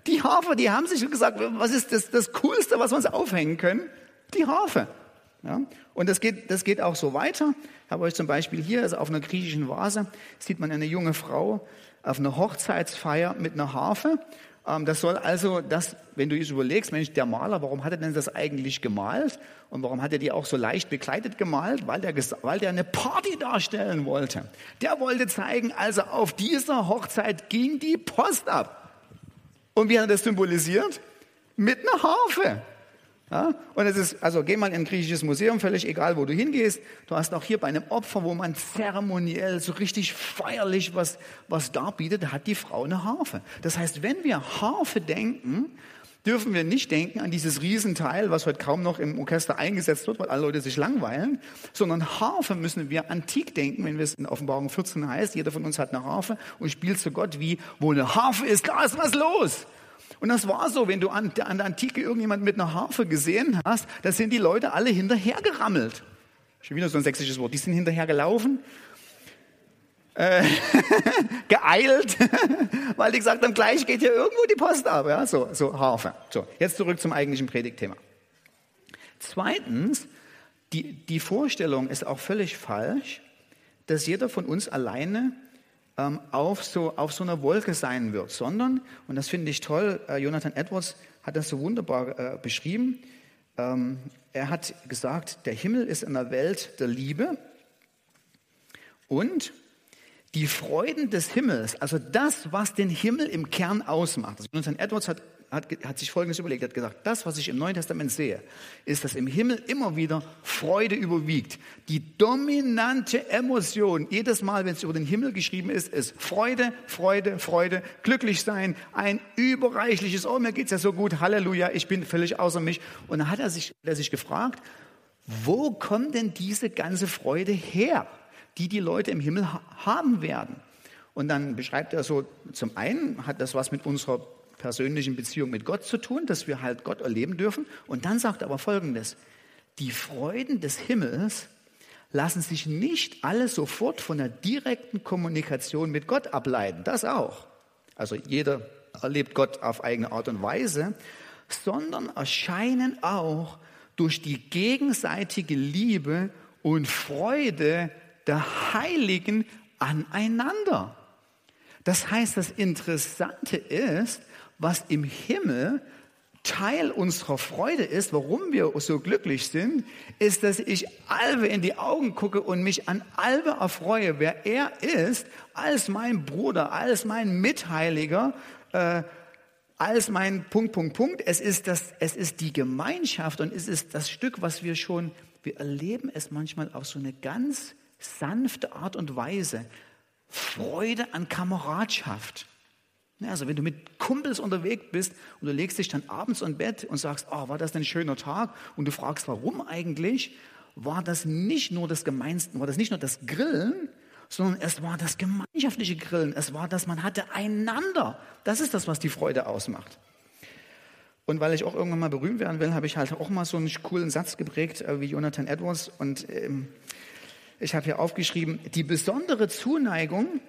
Die Harfe, die haben sich gesagt, was ist das, das Coolste, was wir uns aufhängen können? Die Harfe. Ja? Und das geht, das geht auch so weiter. Ich habe euch zum Beispiel hier, also auf einer griechischen Vase, sieht man eine junge Frau auf einer Hochzeitsfeier mit einer Harfe das soll also, das, wenn du dich überlegst, Mensch, der Maler, warum hat er denn das eigentlich gemalt? Und warum hat er die auch so leicht bekleidet gemalt? Weil der, weil der eine Party darstellen wollte. Der wollte zeigen, also auf dieser Hochzeit ging die Post ab. Und wie hat er das symbolisiert? Mit einer Harfe. Ja? Und es ist, also geh mal in ein griechisches Museum, völlig egal, wo du hingehst. Du hast auch hier bei einem Opfer, wo man zeremoniell so richtig feierlich was, was darbietet, da hat die Frau eine Harfe. Das heißt, wenn wir Harfe denken, dürfen wir nicht denken an dieses Riesenteil, was heute kaum noch im Orchester eingesetzt wird, weil alle Leute sich langweilen, sondern Harfe müssen wir antik denken, wenn wir es in Offenbarung 14 heißt, jeder von uns hat eine Harfe und spielt zu Gott wie, wo eine Harfe ist, da ist was los. Und das war so, wenn du an, an der Antike irgendjemand mit einer Harfe gesehen hast, da sind die Leute alle hinterher gerammelt. Schon wieder so ein sächsisches Wort. Die sind hinterher gelaufen, äh, geeilt, weil die gesagt haben, gleich geht hier irgendwo die Post ab. Ja, so, so Harfe. So, jetzt zurück zum eigentlichen Predigtthema. Zweitens, die, die Vorstellung ist auch völlig falsch, dass jeder von uns alleine ähm, auf, so, auf so einer Wolke sein wird, sondern, und das finde ich toll, äh, Jonathan Edwards hat das so wunderbar äh, beschrieben, ähm, er hat gesagt, der Himmel ist in der Welt der Liebe und die Freuden des Himmels, also das, was den Himmel im Kern ausmacht. Also Jonathan Edwards hat hat, hat sich Folgendes überlegt, hat gesagt, das, was ich im Neuen Testament sehe, ist, dass im Himmel immer wieder Freude überwiegt. Die dominante Emotion, jedes Mal, wenn es über den Himmel geschrieben ist, ist Freude, Freude, Freude, glücklich sein, ein überreichliches, oh, mir geht's ja so gut, Halleluja, ich bin völlig außer mich. Und dann hat er sich, er sich gefragt, wo kommt denn diese ganze Freude her, die die Leute im Himmel haben werden? Und dann beschreibt er so, zum einen hat das was mit unserer persönlichen Beziehung mit Gott zu tun, dass wir halt Gott erleben dürfen. Und dann sagt er aber Folgendes, die Freuden des Himmels lassen sich nicht alle sofort von der direkten Kommunikation mit Gott ableiten. Das auch. Also jeder erlebt Gott auf eigene Art und Weise, sondern erscheinen auch durch die gegenseitige Liebe und Freude der Heiligen aneinander. Das heißt, das Interessante ist, was im Himmel Teil unserer Freude ist, warum wir so glücklich sind, ist, dass ich Alve in die Augen gucke und mich an Alve erfreue, wer er ist, als mein Bruder, als mein Mitheiliger, äh, als mein Punkt, Punkt, Punkt. Es ist, das, es ist die Gemeinschaft und es ist das Stück, was wir schon, wir erleben es manchmal auf so eine ganz sanfte Art und Weise. Freude an Kameradschaft. Also wenn du mit Kumpels unterwegs bist und du legst dich dann abends ins Bett und sagst, oh, war das ein schöner Tag? Und du fragst, warum eigentlich? War das nicht nur das Gemeinste, war das nicht nur das Grillen, sondern es war das gemeinschaftliche Grillen. Es war das, man hatte einander. Das ist das, was die Freude ausmacht. Und weil ich auch irgendwann mal berühmt werden will, habe ich halt auch mal so einen coolen Satz geprägt äh, wie Jonathan Edwards. Und ähm, ich habe hier aufgeschrieben, die besondere Zuneigung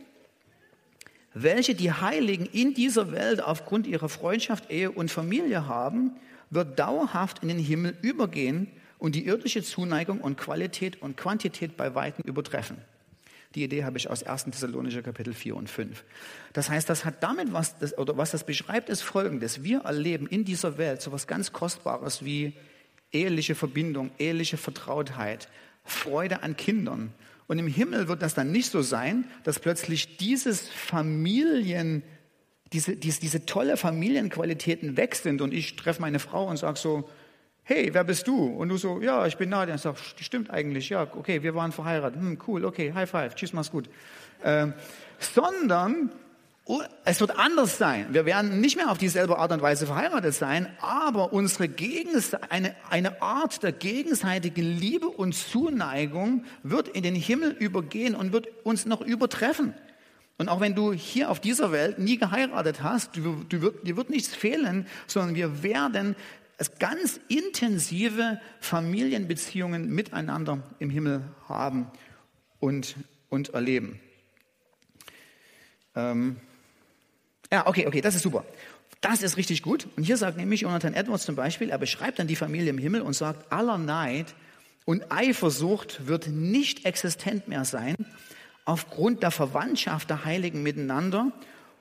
welche die Heiligen in dieser Welt aufgrund ihrer Freundschaft, Ehe und Familie haben, wird dauerhaft in den Himmel übergehen und die irdische Zuneigung und Qualität und Quantität bei Weitem übertreffen. Die Idee habe ich aus 1. Thessalonicher Kapitel 4 und 5. Das heißt, das hat damit was, das, oder was das beschreibt, ist folgendes. Wir erleben in dieser Welt so etwas ganz Kostbares wie eheliche Verbindung, eheliche Vertrautheit, Freude an Kindern. Und im Himmel wird das dann nicht so sein, dass plötzlich dieses Familien, diese, diese, diese tolle Familienqualitäten weg sind und ich treffe meine Frau und sage so, hey, wer bist du? Und du so, ja, ich bin Nadia. Ich sage, stimmt eigentlich, ja, okay, wir waren verheiratet. Hm, cool, okay, High Five, tschüss, mach's gut. Ähm, sondern es wird anders sein. Wir werden nicht mehr auf dieselbe Art und Weise verheiratet sein, aber unsere Gegens eine, eine Art der gegenseitigen Liebe und Zuneigung wird in den Himmel übergehen und wird uns noch übertreffen. Und auch wenn du hier auf dieser Welt nie geheiratet hast, du, du wird, dir wird nichts fehlen, sondern wir werden ganz intensive Familienbeziehungen miteinander im Himmel haben und, und erleben. Ähm, ja, okay, okay, das ist super. Das ist richtig gut. Und hier sagt nämlich Jonathan Edwards zum Beispiel, er beschreibt dann die Familie im Himmel und sagt, aller Neid und Eifersucht wird nicht existent mehr sein aufgrund der Verwandtschaft der Heiligen miteinander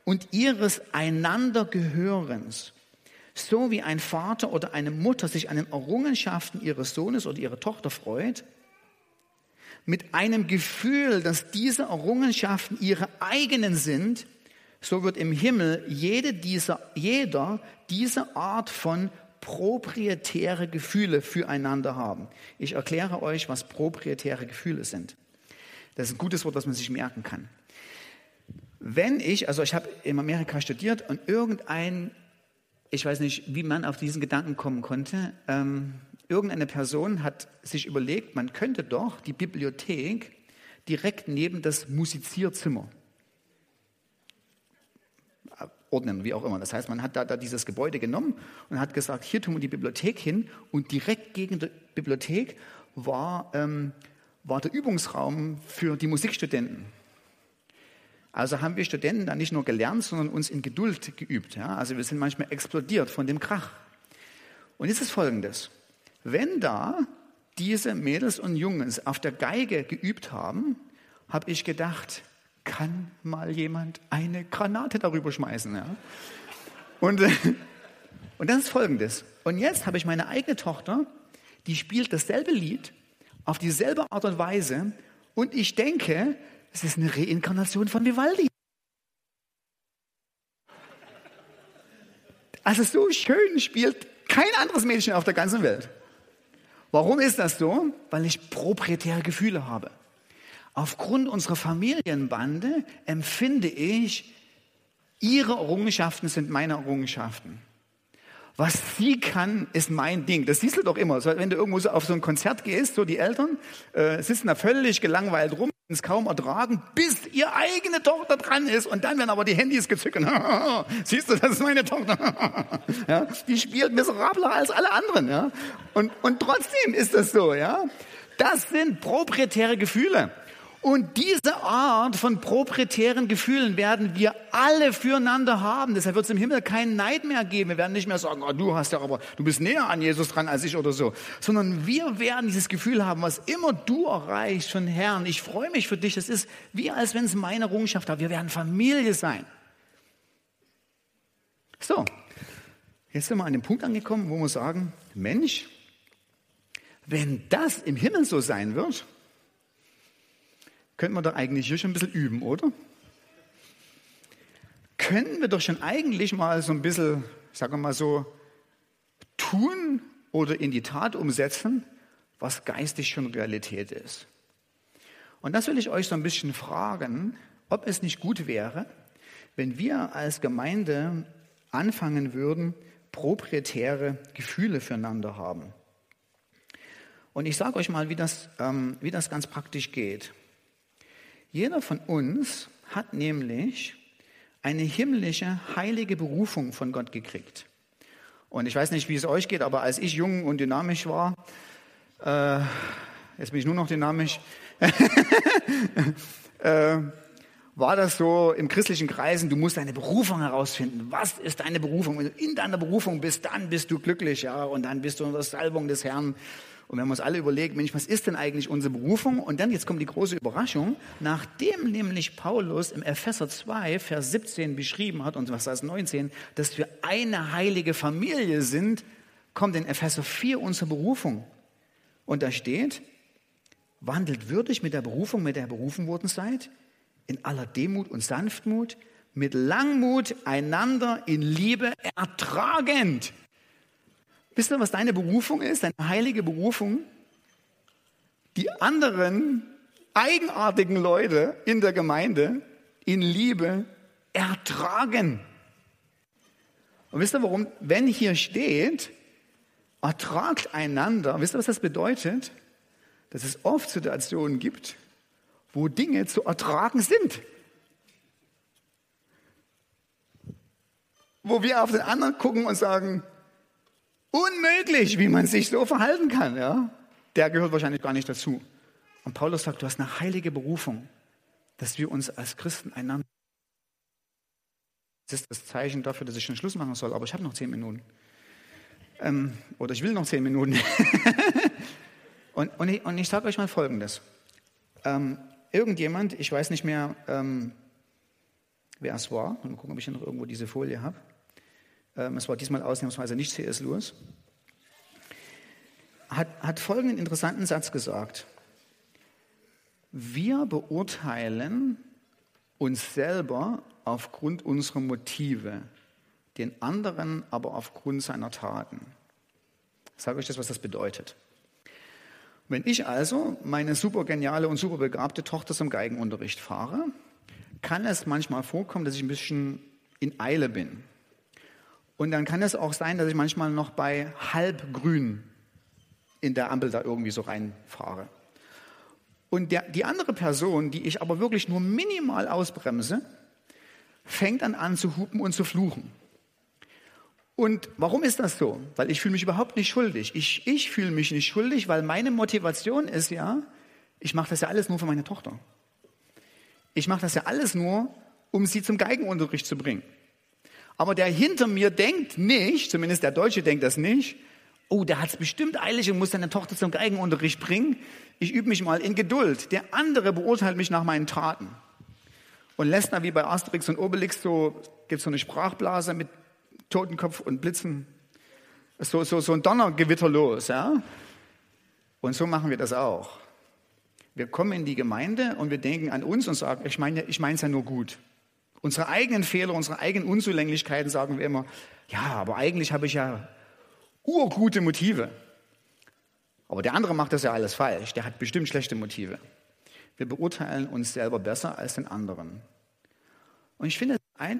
und ihres Einandergehörens so wie ein Vater oder eine Mutter sich an den Errungenschaften ihres Sohnes oder ihrer Tochter freut, mit einem Gefühl, dass diese Errungenschaften ihre eigenen sind, so wird im Himmel jede dieser, jeder diese Art von proprietäre Gefühle füreinander haben. Ich erkläre euch, was proprietäre Gefühle sind. Das ist ein gutes Wort, was man sich merken kann. Wenn ich, also ich habe in Amerika studiert und irgendein ich weiß nicht, wie man auf diesen Gedanken kommen konnte. Ähm, irgendeine Person hat sich überlegt, man könnte doch die Bibliothek direkt neben das Musizierzimmer ordnen, wie auch immer. Das heißt, man hat da, da dieses Gebäude genommen und hat gesagt, hier tun wir die Bibliothek hin und direkt gegen die Bibliothek war, ähm, war der Übungsraum für die Musikstudenten. Also haben wir Studenten dann nicht nur gelernt, sondern uns in Geduld geübt. Ja? Also wir sind manchmal explodiert von dem Krach. Und jetzt ist Folgendes. Wenn da diese Mädels und Jungs auf der Geige geübt haben, habe ich gedacht, kann mal jemand eine Granate darüber schmeißen. Ja? Und, und das ist Folgendes. Und jetzt habe ich meine eigene Tochter, die spielt dasselbe Lied auf dieselbe Art und Weise. Und ich denke, es ist eine Reinkarnation von Vivaldi. Also so schön spielt kein anderes Mädchen auf der ganzen Welt. Warum ist das so? Weil ich proprietäre Gefühle habe. Aufgrund unserer Familienbande empfinde ich, ihre Errungenschaften sind meine Errungenschaften. Was sie kann, ist mein Ding. Das siehst du doch immer. Wenn du irgendwo so auf so ein Konzert gehst, so die Eltern äh, sitzen da völlig gelangweilt rum es kaum ertragen, bis ihr eigene Tochter dran ist und dann werden aber die Handys gezückt. Siehst du, das ist meine Tochter. ja, die spielt miserabler als alle anderen. Ja? Und, und trotzdem ist das so. Ja? Das sind proprietäre Gefühle. Und diese Art von proprietären Gefühlen werden wir alle füreinander haben. Deshalb wird es im Himmel keinen Neid mehr geben. Wir werden nicht mehr sagen, oh, du hast ja aber, du bist näher an Jesus dran als ich oder so. Sondern wir werden dieses Gefühl haben, was immer du erreichst von Herrn. Ich freue mich für dich. Es ist wie als wenn es meine Errungenschaft war. Wir werden Familie sein. So. Jetzt sind wir an dem Punkt angekommen, wo wir sagen, Mensch, wenn das im Himmel so sein wird, könnten wir doch eigentlich hier schon ein bisschen üben, oder? Können wir doch schon eigentlich mal so ein bisschen, sagen wir mal so, tun oder in die Tat umsetzen, was geistig schon Realität ist. Und das will ich euch so ein bisschen fragen, ob es nicht gut wäre, wenn wir als Gemeinde anfangen würden, proprietäre Gefühle füreinander haben. Und ich sage euch mal, wie das, ähm, wie das ganz praktisch geht. Jeder von uns hat nämlich eine himmlische, heilige Berufung von Gott gekriegt. Und ich weiß nicht, wie es euch geht, aber als ich jung und dynamisch war, äh, jetzt bin ich nur noch dynamisch, äh, war das so im christlichen Kreisen, du musst deine Berufung herausfinden. Was ist deine Berufung? Wenn du in deiner Berufung bist, dann bist du glücklich, ja, und dann bist du unter Salbung des Herrn Und wir haben uns alle überlegt, Mensch, was ist denn eigentlich unsere Berufung? Und dann, jetzt kommt die große Überraschung, nachdem nämlich Paulus im Epheser 2, Vers 17 beschrieben hat und was heißt 19, dass wir eine heilige Familie sind, kommt in Epheser 4 unsere Berufung. Und da steht, wandelt würdig mit der Berufung, mit der ihr berufen worden seid, in aller Demut und Sanftmut, mit Langmut einander in Liebe ertragend. Wisst ihr, was deine Berufung ist, deine heilige Berufung? Die anderen eigenartigen Leute in der Gemeinde in Liebe ertragen. Und wisst ihr warum? Wenn hier steht, ertragt einander, wisst ihr, was das bedeutet? Dass es oft Situationen gibt, wo Dinge zu ertragen sind. Wo wir auf den anderen gucken und sagen, unmöglich, wie man sich so verhalten kann. Ja? Der gehört wahrscheinlich gar nicht dazu. Und Paulus sagt, du hast eine heilige Berufung, dass wir uns als Christen einander. Das ist das Zeichen dafür, dass ich schon Schluss machen soll, aber ich habe noch zehn Minuten. Ähm, oder ich will noch zehn Minuten. und, und, ich, ich sage euch mal Folgendes. Ähm, irgendjemand, ich weiß nicht mehr, ähm, wer es war, mal gucken, ob ich hier noch irgendwo diese Folie habe. Ähm, es war diesmal ausnahmsweise nicht C.S. Lewis, hat, hat folgenden interessanten Satz gesagt. Wir beurteilen uns selber aufgrund unserer Motive, den anderen aber aufgrund seiner Taten. Ich sage euch das, was das bedeutet. Wenn ich also meine super geniale und super begabte Tochter zum Geigenunterricht fahre, kann es manchmal vorkommen, dass ich ein bisschen in Eile bin. Und dann kann es auch sein, dass ich manchmal noch bei halbgrün in der Ampel da irgendwie so reinfahre. Und der, die andere Person, die ich aber wirklich nur minimal ausbremse, fängt dann an zu hupen und zu fluchen. Und warum ist das so? Weil ich fühle mich überhaupt nicht schuldig. Ich, ich fühle mich nicht schuldig, weil meine Motivation ist ja, ich mache das ja alles nur für meine Tochter. Ich mache das ja alles nur, um sie zum Geigenunterricht zu bringen. Aber der hinter mir denkt nicht, zumindest der Deutsche denkt das nicht, oh, der hat es bestimmt eilig und muss seine Tochter zum Geigenunterricht bringen. Ich übe mich mal in Geduld. Der andere beurteilt mich nach meinen Taten. Und lässt dann wie bei Asterix und Obelix so, gibt so eine Sprachblase mit Totenkopf und Blitzen, so, so, so ein Donnergewitter los. Ja? Und so machen wir das auch. Wir kommen in die Gemeinde und wir denken an uns und sagen, ich meine ich es ja nur gut. Unsere eigenen Fehler, unsere eigenen Unzulänglichkeiten sagen wir immer, ja, aber eigentlich habe ich ja urgute Motive. Aber der andere macht das ja alles falsch. Der hat bestimmt schlechte Motive. Wir beurteilen uns selber besser als den anderen. Und ich finde,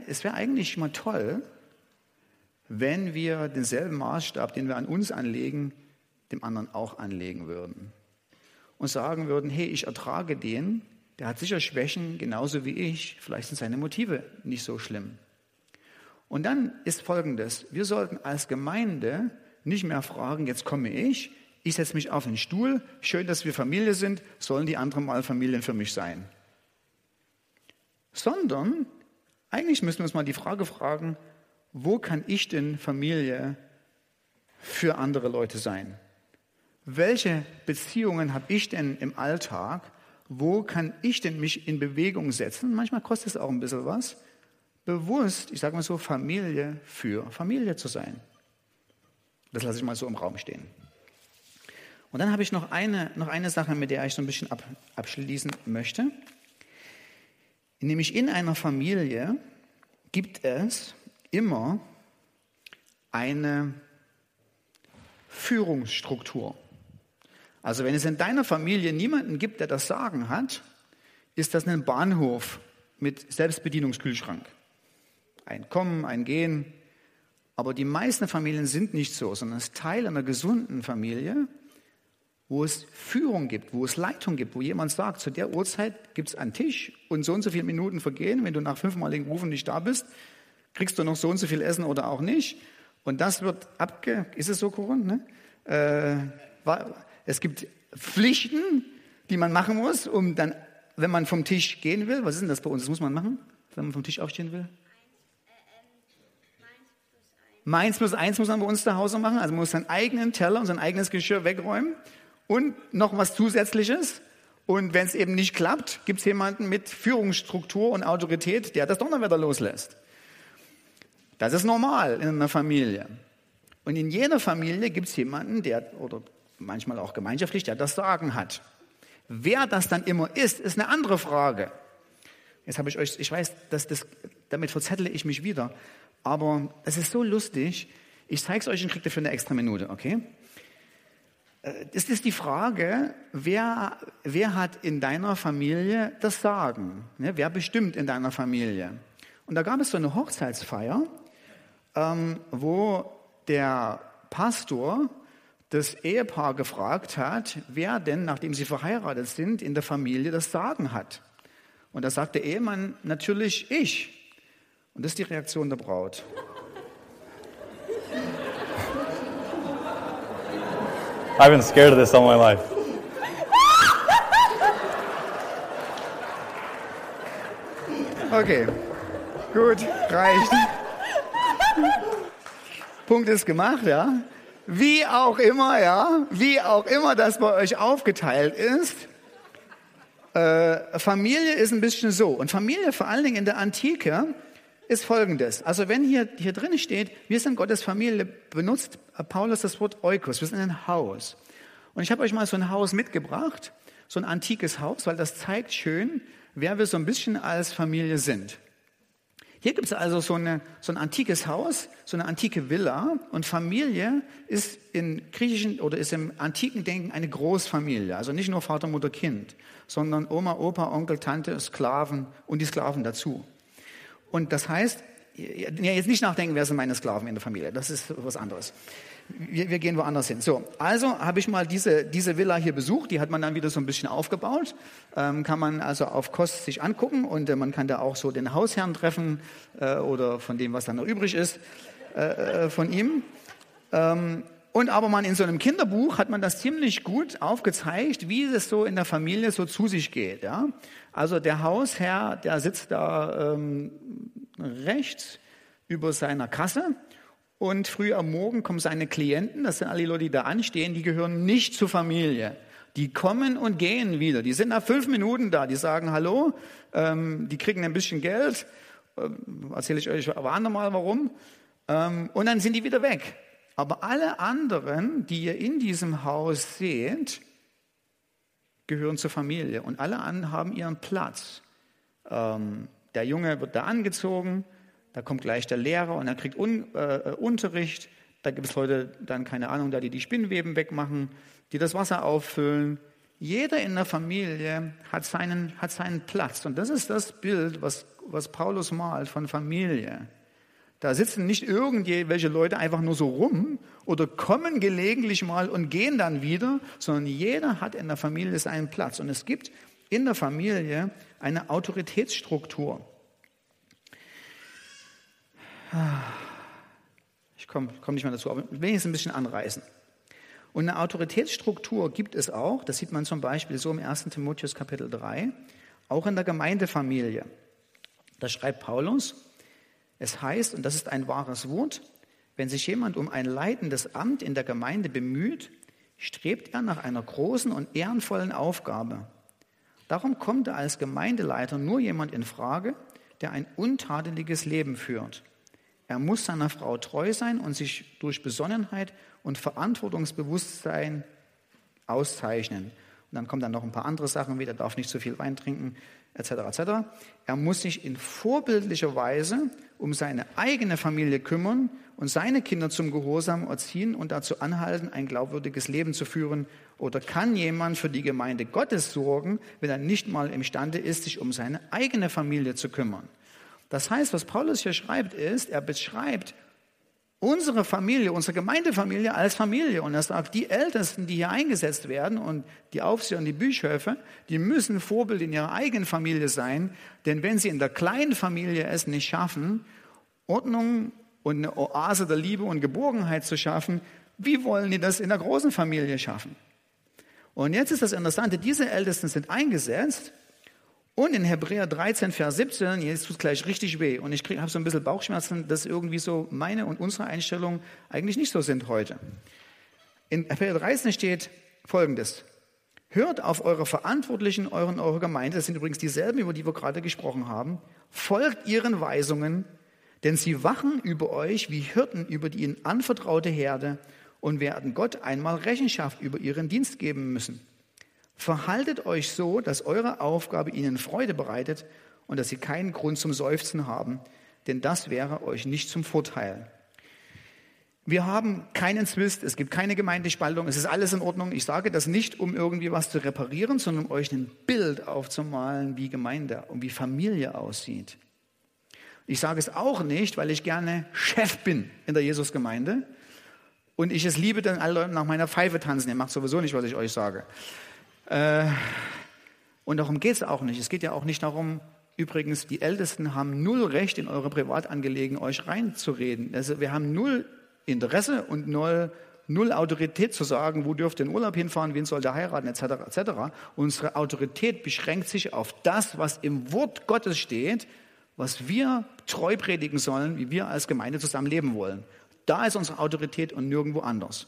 es wäre eigentlich mal toll, wenn wir denselben Maßstab, den wir an uns anlegen, dem anderen auch anlegen würden. Und sagen würden, hey, ich ertrage den, der hat sicher Schwächen, genauso wie ich. Vielleicht sind seine Motive nicht so schlimm. Und dann ist Folgendes. Wir sollten als Gemeinde nicht mehr fragen, jetzt komme ich, ich setze mich auf den Stuhl, schön, dass wir Familie sind, sollen die anderen mal Familien für mich sein. Sondern eigentlich müssen wir uns mal die Frage fragen, wo kann ich denn Familie für andere Leute sein? Welche Beziehungen habe ich denn im Alltag, wo kann ich denn mich in Bewegung setzen? Manchmal kostet es auch ein bisschen was, bewusst, ich sage mal so, Familie für Familie zu sein. Das lasse ich mal so im Raum stehen. Und dann habe ich noch eine, noch eine Sache, mit der ich so ein bisschen ab, abschließen möchte. Nämlich in einer Familie gibt es immer eine Führungsstruktur. Also wenn es in deiner Familie niemanden gibt, der das Sagen hat, ist das ein Bahnhof mit Selbstbedienungskühlschrank. Ein Kommen, ein Gehen. Aber die meisten Familien sind nicht so, sondern es ist Teil einer gesunden Familie, wo es Führung gibt, wo es Leitung gibt, wo jemand sagt, zu der Uhrzeit gibt es einen Tisch und so und so viele Minuten vergehen. Wenn du nach fünfmaligen Rufen nicht da bist, kriegst du noch so und so viel Essen oder auch nicht. Und das wird abge... Ist es so, Corinne? Ne? Äh, es gibt Pflichten, die man machen muss, um dann, wenn man vom Tisch gehen will, was ist denn das bei uns? Das muss man machen, wenn man vom Tisch aufstehen will? Meins plus eins muss man bei uns zu Hause machen, also man muss seinen eigenen Teller und sein eigenes Geschirr wegräumen und noch was Zusätzliches. Und wenn es eben nicht klappt, gibt es jemanden mit Führungsstruktur und Autorität, der das Donnerwetter loslässt. Das ist normal in einer Familie. Und in jeder Familie gibt es jemanden, der, oder manchmal auch gemeinschaftlich, der das Sagen hat. Wer das dann immer ist, ist eine andere Frage. Jetzt habe ich euch, ich weiß, dass das, damit verzettle ich mich wieder. Aber es ist so lustig. Ich zeige es euch und kriege dafür eine extra Minute, okay? Äh, es ist die Frage, wer, wer hat in deiner Familie das Sagen? Ne? Wer bestimmt in deiner Familie? Und da gab es so eine Hochzeitsfeier, ähm, wo der Pastor das Ehepaar gefragt hat, wer denn, nachdem sie verheiratet sind, in der Familie das Sagen hat. Und da sagt der Ehemann, natürlich ich. Und das ist die Reaktion der Braut. I've been scared of this all my life. Okay, gut, reicht. Punkt ist gemacht, ja. Wie auch immer, ja, wie auch immer das bei euch aufgeteilt ist, äh, Familie ist ein bisschen so. Und Familie vor allen Dingen in der Antike ist folgendes. Also wenn hier, hier drin steht, wir sind Gottes Familie, benutzt Paulus das Wort Eukos. Wir sind ein Haus. Und ich habe euch mal so ein Haus mitgebracht, so ein antikes Haus, weil das zeigt schön, wer wir so ein bisschen als Familie sind. Hier gibt es also so, eine, so ein antikes Haus, so eine antike Villa und Familie ist in griechischen oder ist im antiken Denken eine Großfamilie. Also nicht nur Vater, Mutter, Kind, sondern Oma, Opa, Onkel, Tante, Sklaven und die Sklaven dazu. Und das heißt, jetzt nicht nachdenken, wer sind meine Sklaven in der Familie. Das ist was anderes. Wir, wir gehen woanders hin. So, also habe ich mal diese, diese Villa hier besucht. Die hat man dann wieder so ein bisschen aufgebaut. Ähm, kann man also auf Kost sich angucken und äh, man kann da auch so den Hausherrn treffen äh, oder von dem, was dann noch übrig ist, äh, äh von ihm. Ähm, und aber man in so einem Kinderbuch hat man das ziemlich gut aufgezeigt, wie es so in der Familie so zu sich geht. Ja? Also der Hausherr, der sitzt da ähm, rechts über seiner Kasse und früh am Morgen kommen seine Klienten, das sind alle Leute, die da anstehen, die gehören nicht zur Familie. Die kommen und gehen wieder. Die sind nach fünf Minuten da. Die sagen Hallo, ähm, die kriegen ein bisschen Geld. Ähm, erzähle ich euch aber andermal warum. Ähm, und dann sind die wieder weg. Aber alle anderen, die ihr in diesem Haus seht, gehören zur Familie und alle anderen haben ihren Platz. Ähm, der Junge wird da angezogen, da kommt gleich der Lehrer und er kriegt Un äh, Unterricht. Da gibt es Leute, dann keine Ahnung, da die die Spinnweben wegmachen, die das Wasser auffüllen. Jeder in der Familie hat seinen, hat seinen Platz. Und das ist das Bild, was, was Paulus malt von Familie. Da sitzen nicht irgendwelche Leute einfach nur so rum oder kommen gelegentlich mal und gehen dann wieder, sondern jeder hat in der Familie seinen Platz. Und es gibt in der Familie eine Autoritätsstruktur. Ich komme komm nicht mehr dazu, aber jetzt ein bisschen anreißen. Und eine Autoritätsstruktur gibt es auch, das sieht man zum Beispiel so im 1. Timotheus Kapitel 3, auch in der Gemeindefamilie. Da schreibt Paulus, es heißt, und das ist ein wahres Wort, wenn sich jemand um ein leitendes Amt in der Gemeinde bemüht, strebt er nach einer großen und ehrenvollen Aufgabe. Darum kommt er als Gemeindeleiter nur jemand in Frage, der ein untadeliges Leben führt. Er muss seiner Frau treu sein und sich durch Besonnenheit und Verantwortungsbewusstsein auszeichnen. Und dann kommen dann noch ein paar andere Sachen wieder, darf nicht zu viel Wein trinken, etc. etc. Er muss sich in vorbildlicher Weise um seine eigene Familie kümmern und seine Kinder zum Gehorsam erziehen und dazu anhalten, ein glaubwürdiges Leben zu führen? Oder kann jemand für die Gemeinde Gottes sorgen, wenn er nicht mal imstande ist, sich um seine eigene Familie zu kümmern? Das heißt, was Paulus hier schreibt, ist, er beschreibt unsere Familie, unsere Gemeindefamilie als Familie. Und er sagt, die Ältesten, die hier eingesetzt werden und die Aufseher und die Bischöfe, die müssen Vorbild in ihrer eigenen Familie sein. Denn wenn sie in der kleinen Familie es nicht schaffen, Ordnung und eine Oase der Liebe und Geborgenheit zu schaffen, wie wollen die das in der großen Familie schaffen? Und jetzt ist das Interessante, diese Ältesten sind eingesetzt Und in Hebräer 13, Vers 17, jetzt tut es gleich richtig weh. Und ich habe so ein bisschen Bauchschmerzen, dass irgendwie so meine und unsere Einstellungen eigentlich nicht so sind heute. In Hebräer 13 steht Folgendes. Hört auf eure Verantwortlichen, euren, eure Gemeinde, das sind übrigens dieselben, über die wir gerade gesprochen haben, folgt ihren Weisungen, denn sie wachen über euch wie Hirten über die ihnen anvertraute Herde und werden Gott einmal Rechenschaft über ihren Dienst geben müssen. Verhaltet euch so, dass eure Aufgabe ihnen Freude bereitet und dass sie keinen Grund zum Seufzen haben, denn das wäre euch nicht zum Vorteil. Wir haben keinen Zwist, es gibt keine Gemeindespaltung, es ist alles in Ordnung. Ich sage das nicht, um irgendwie was zu reparieren, sondern um euch ein Bild aufzumalen, wie Gemeinde und wie Familie aussieht. Ich sage es auch nicht, weil ich gerne Chef bin in der Jesusgemeinde und ich es liebe, dann alle Leute nach meiner Pfeife tanzen. Ihr macht sowieso nicht, was ich euch sage. Äh, und darum geht es auch nicht. Es geht ja auch nicht darum, übrigens, die Ältesten haben null Recht, in eure Privatangelegenheiten euch reinzureden. Also wir haben null Interesse und null, null Autorität zu sagen, wo dürft ihr in Urlaub hinfahren, wen soll der heiraten, etc., etc. Unsere Autorität beschränkt sich auf das, was im Wort Gottes steht, was wir treu predigen sollen, wie wir als Gemeinde zusammen leben wollen. Da ist unsere Autorität und nirgendwo anders.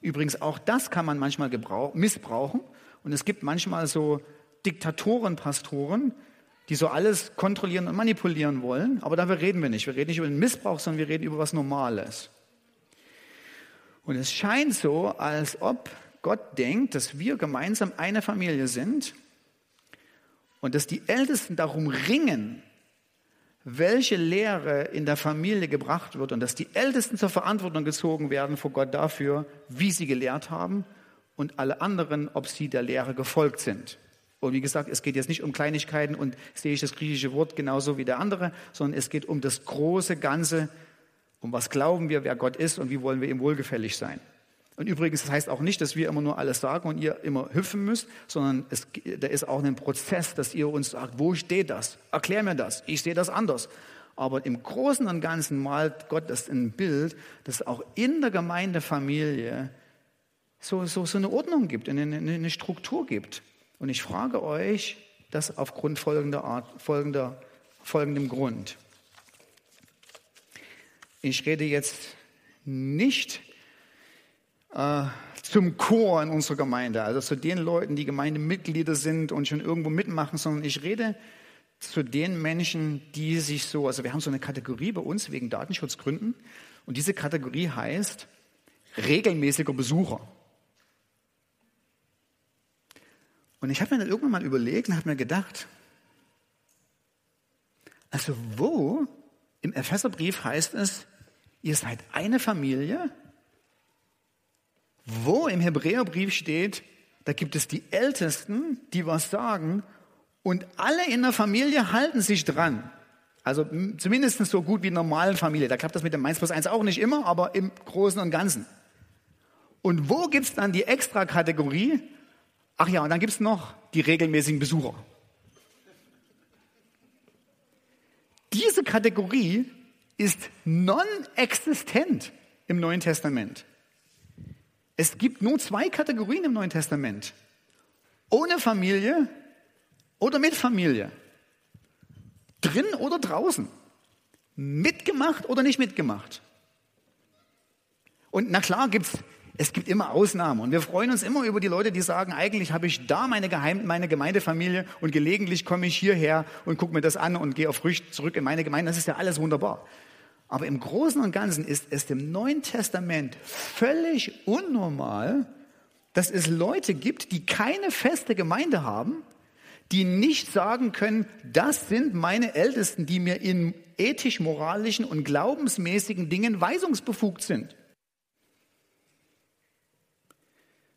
Übrigens, auch das kann man manchmal missbrauchen und es gibt manchmal so Diktatoren, Pastoren, die so alles kontrollieren und manipulieren wollen. Aber darüber reden wir nicht. Wir reden nicht über den Missbrauch, sondern wir reden über was Normales. Und es scheint so, als ob Gott denkt, dass wir gemeinsam eine Familie sind und dass die Ältesten darum ringen, welche Lehre in der Familie gebracht wird und dass die Ältesten zur Verantwortung gezogen werden vor Gott dafür, wie sie gelehrt haben und alle anderen, ob sie der Lehre gefolgt sind. Und wie gesagt, es geht jetzt nicht um Kleinigkeiten und sehe ich das griechische Wort genauso wie der andere, sondern es geht um das große Ganze, um was glauben wir, wer Gott ist und wie wollen wir ihm wohlgefällig sein. Und übrigens, das heißt auch nicht, dass wir immer nur alles sagen und ihr immer hüpfen müsst, sondern es, da ist auch ein Prozess, dass ihr uns sagt, wo steht das? Erklär mir das. Ich sehe das anders. Aber im Großen und Ganzen malt Gott das in ein Bild, dass auch in der Gemeindefamilie so, so, so eine Ordnung gibt, eine, eine Struktur gibt. Und ich frage euch das aufgrund folgender Art, folgender, folgendem Grund. Ich rede jetzt nicht äh, zum Chor in unserer Gemeinde, also zu den Leuten, die Gemeindemitglieder sind und schon irgendwo mitmachen, sondern ich rede zu den Menschen, die sich so, also wir haben so eine Kategorie bei uns wegen Datenschutzgründen und diese Kategorie heißt regelmäßiger Besucher. Und ich habe mir dann irgendwann mal überlegt und habe mir gedacht, also wo im Epheserbrief heißt es, ihr seid eine Familie? Wo im Hebräerbrief steht, da gibt es die Ältesten, die was sagen und alle in der Familie halten sich dran. Also zumindest so gut wie in normalen Familie. Da klappt das mit dem 1 plus 1 auch nicht immer, aber im Großen und Ganzen. Und wo gibt es dann die Extra-Kategorie? Ach ja, und dann gibt es noch die regelmäßigen Besucher. Diese Kategorie ist non-existent im Neuen Testament. Es gibt nur zwei Kategorien im Neuen Testament. Ohne Familie oder mit Familie. Drin oder draußen. Mitgemacht oder nicht mitgemacht. Und na klar gibt's es gibt immer Ausnahmen und wir freuen uns immer über die Leute, die sagen, eigentlich habe ich da meine, Geheim meine Gemeindefamilie und gelegentlich komme ich hierher und gucke mir das an und gehe auf Frücht zurück in meine Gemeinde. Das ist ja alles wunderbar. Aber im Großen und Ganzen ist es im Neuen Testament völlig unnormal, dass es Leute gibt, die keine feste Gemeinde haben, die nicht sagen können, das sind meine Ältesten, die mir in ethisch-moralischen und glaubensmäßigen Dingen weisungsbefugt sind.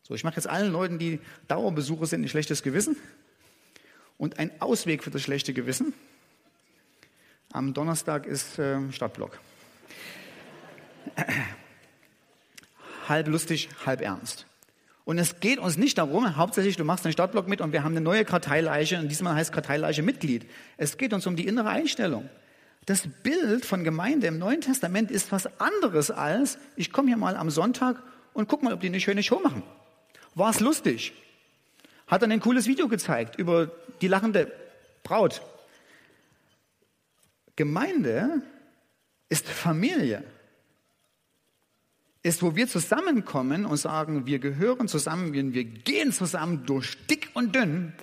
So, ich mache jetzt allen Leuten, die Dauerbesucher sind, ein schlechtes Gewissen und ein Ausweg für das schlechte Gewissen. Am Donnerstag ist äh, Stadtblock. halb lustig, halb ernst. Und es geht uns nicht darum, hauptsächlich du machst den Stadtblock mit und wir haben eine neue Karteileiche und diesmal heißt Karteileiche Mitglied. Es geht uns um die innere Einstellung. Das Bild von Gemeinde im Neuen Testament ist was anderes als, ich komme hier mal am Sonntag und guck mal, ob die eine schöne Show machen. War es lustig? Hat er ein cooles Video gezeigt über die lachende Braut. Gemeinde ist Familie. Ist, wo wir zusammenkommen und sagen, wir gehören zusammen, wir gehen zusammen durch dick und dünn.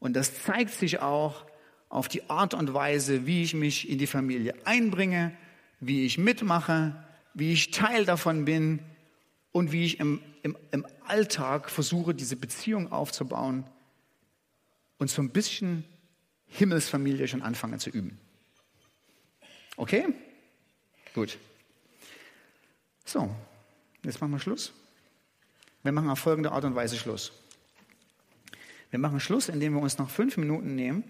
Und das zeigt sich auch auf die Art und Weise, wie ich mich in die Familie einbringe, wie ich mitmache, wie ich Teil davon bin und wie ich im, im, im Alltag versuche, diese Beziehung aufzubauen und so ein bisschen Himmelsfamilie schon anfange zu üben. Okay? Gut. So, jetzt machen wir Schluss. Wir machen auf folgende Art und Weise Schluss. Wir machen Schluss, indem wir uns noch fünf Minuten nehmen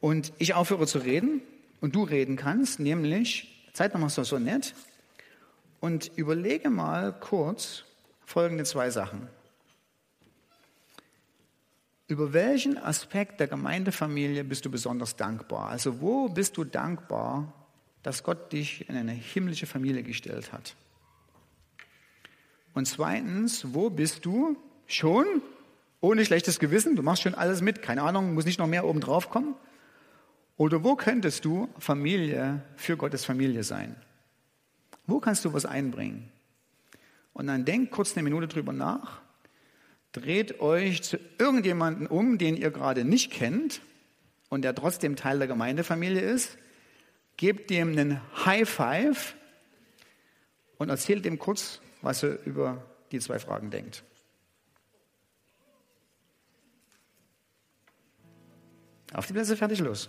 und ich aufhöre zu reden und du reden kannst, nämlich, Zeit nochmal so, so nett, und überlege mal kurz folgende zwei Sachen. Über welchen Aspekt der Gemeindefamilie bist du besonders dankbar? Also wo bist du dankbar, dass Gott dich in eine himmlische Familie gestellt hat? Und zweitens, wo bist du schon ohne schlechtes Gewissen? Du machst schon alles mit, keine Ahnung, muss nicht noch mehr oben drauf kommen. Oder wo könntest du Familie für Gottes Familie sein? Wo kannst du was einbringen? Und dann denk kurz eine Minute drüber nach, dreht euch zu irgendjemandem um, den ihr gerade nicht kennt und der trotzdem Teil der Gemeindefamilie ist, gebt dem einen High Five und erzählt dem kurz, was er über die zwei Fragen denkt. Auf die Plätze, fertig, los.